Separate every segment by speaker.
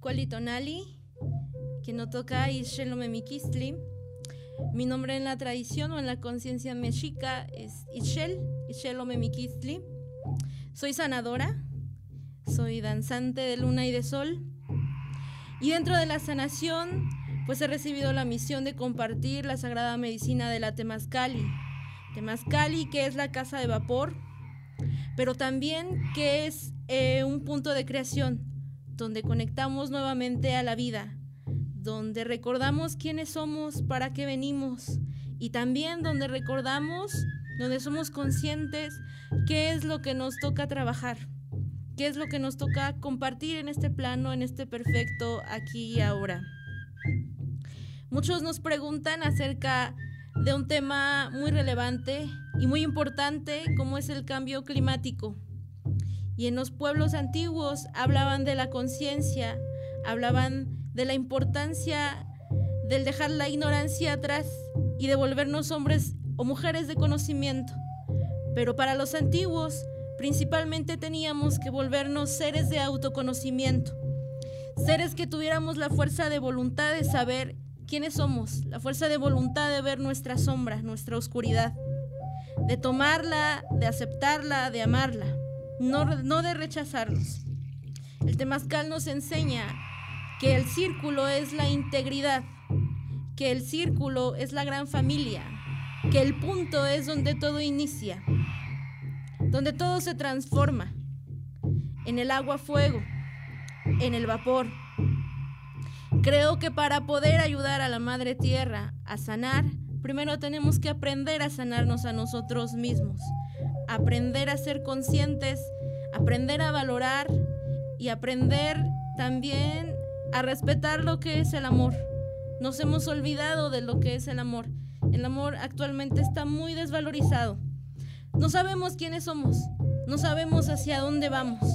Speaker 1: Kualitonali, que no toca Mikistli. Mi nombre en la tradición o en la conciencia mexica es Ishel, Ishel Mikistli. Soy sanadora, soy danzante de luna y de sol. Y dentro de la sanación, pues he recibido la misión de compartir la sagrada medicina de la Temazcali. Temazcali, que es la casa de vapor, pero también que es eh, un punto de creación, donde conectamos nuevamente a la vida, donde recordamos quiénes somos, para qué venimos, y también donde recordamos, donde somos conscientes qué es lo que nos toca trabajar, qué es lo que nos toca compartir en este plano, en este perfecto aquí y ahora. Muchos nos preguntan acerca de un tema muy relevante y muy importante como es el cambio climático. Y en los pueblos antiguos hablaban de la conciencia, hablaban de la importancia del dejar la ignorancia atrás y de volvernos hombres o mujeres de conocimiento. Pero para los antiguos principalmente teníamos que volvernos seres de autoconocimiento, seres que tuviéramos la fuerza de voluntad de saber quiénes somos, la fuerza de voluntad de ver nuestra sombra, nuestra oscuridad, de tomarla, de aceptarla, de amarla, no, no de rechazarlos. El temazcal nos enseña que el círculo es la integridad, que el círculo es la gran familia, que el punto es donde todo inicia, donde todo se transforma, en el agua fuego, en el vapor, Creo que para poder ayudar a la Madre Tierra a sanar, primero tenemos que aprender a sanarnos a nosotros mismos, aprender a ser conscientes, aprender a valorar y aprender también a respetar lo que es el amor. Nos hemos olvidado de lo que es el amor. El amor actualmente está muy desvalorizado. No sabemos quiénes somos, no sabemos hacia dónde vamos.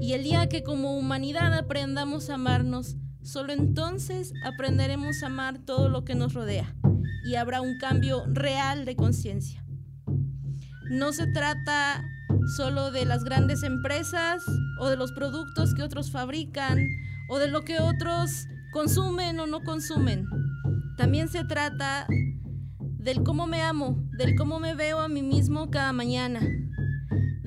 Speaker 1: Y el día que como humanidad aprendamos a amarnos, Solo entonces aprenderemos a amar todo lo que nos rodea y habrá un cambio real de conciencia. No se trata solo de las grandes empresas o de los productos que otros fabrican o de lo que otros consumen o no consumen. También se trata del cómo me amo, del cómo me veo a mí mismo cada mañana,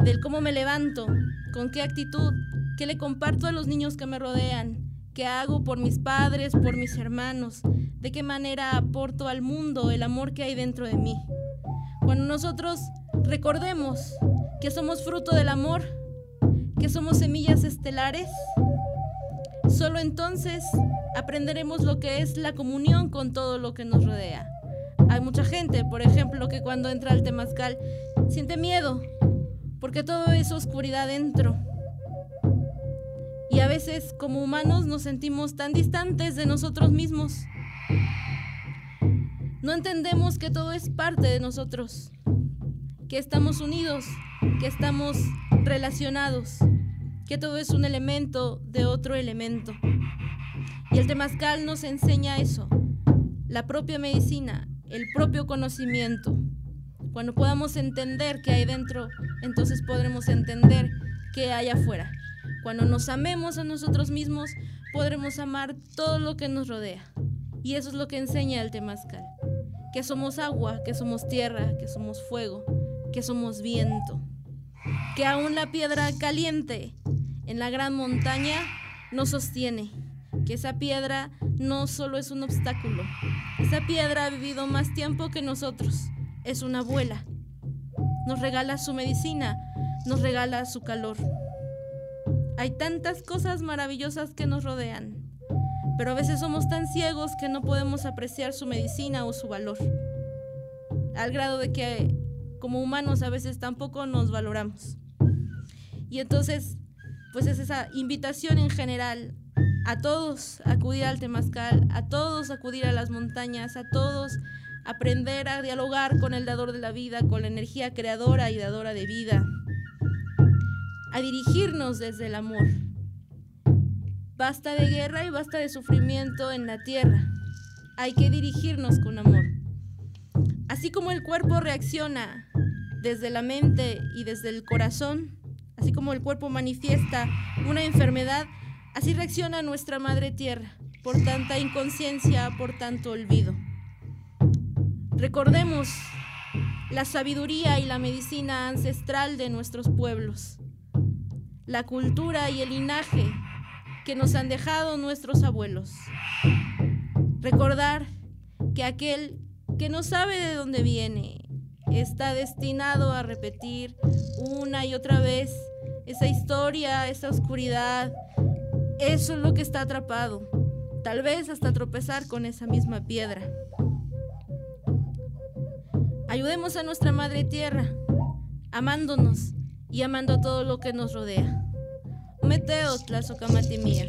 Speaker 1: del cómo me levanto, con qué actitud, qué le comparto a los niños que me rodean, ¿Qué hago por mis padres, por mis hermanos? ¿De qué manera aporto al mundo el amor que hay dentro de mí? Cuando nosotros recordemos que somos fruto del amor, que somos semillas estelares, solo entonces aprenderemos lo que es la comunión con todo lo que nos rodea. Hay mucha gente, por ejemplo, que cuando entra al temazcal siente miedo, porque todo es oscuridad dentro y a veces como humanos nos sentimos tan distantes de nosotros mismos. No entendemos que todo es parte de nosotros, que estamos unidos, que estamos relacionados, que todo es un elemento de otro elemento. Y el temazcal nos enseña eso, la propia medicina, el propio conocimiento. Cuando podamos entender qué hay dentro, entonces podremos entender qué hay afuera. Cuando nos amemos a nosotros mismos, podremos amar todo lo que nos rodea. Y eso es lo que enseña el temazcal. Que somos agua, que somos tierra, que somos fuego, que somos viento. Que aún la piedra caliente en la gran montaña nos sostiene. Que esa piedra no solo es un obstáculo. Esa piedra ha vivido más tiempo que nosotros. Es una abuela. Nos regala su medicina, nos regala su calor. Hay tantas cosas maravillosas que nos rodean, pero a veces somos tan ciegos que no podemos apreciar su medicina o su valor, al grado de que como humanos a veces tampoco nos valoramos. Y entonces, pues es esa invitación en general a todos acudir al temazcal, a todos acudir a las montañas, a todos aprender a dialogar con el dador de la vida, con la energía creadora y dadora de vida, a dirigirnos desde el amor. Basta de guerra y basta de sufrimiento en la tierra. Hay que dirigirnos con amor. Así como el cuerpo reacciona desde la mente y desde el corazón, así como el cuerpo manifiesta una enfermedad, Así reacciona nuestra Madre Tierra por tanta inconsciencia, por tanto olvido. Recordemos la sabiduría y la medicina ancestral de nuestros pueblos, la cultura y el linaje que nos han dejado nuestros abuelos. Recordar que aquel que no sabe de dónde viene está destinado a repetir una y otra vez esa historia, esa oscuridad. Eso es lo que está atrapado. Tal vez hasta tropezar con esa misma piedra. Ayudemos a nuestra Madre Tierra, amándonos y amando todo lo que nos rodea. Meteo, Tlazocamatimía.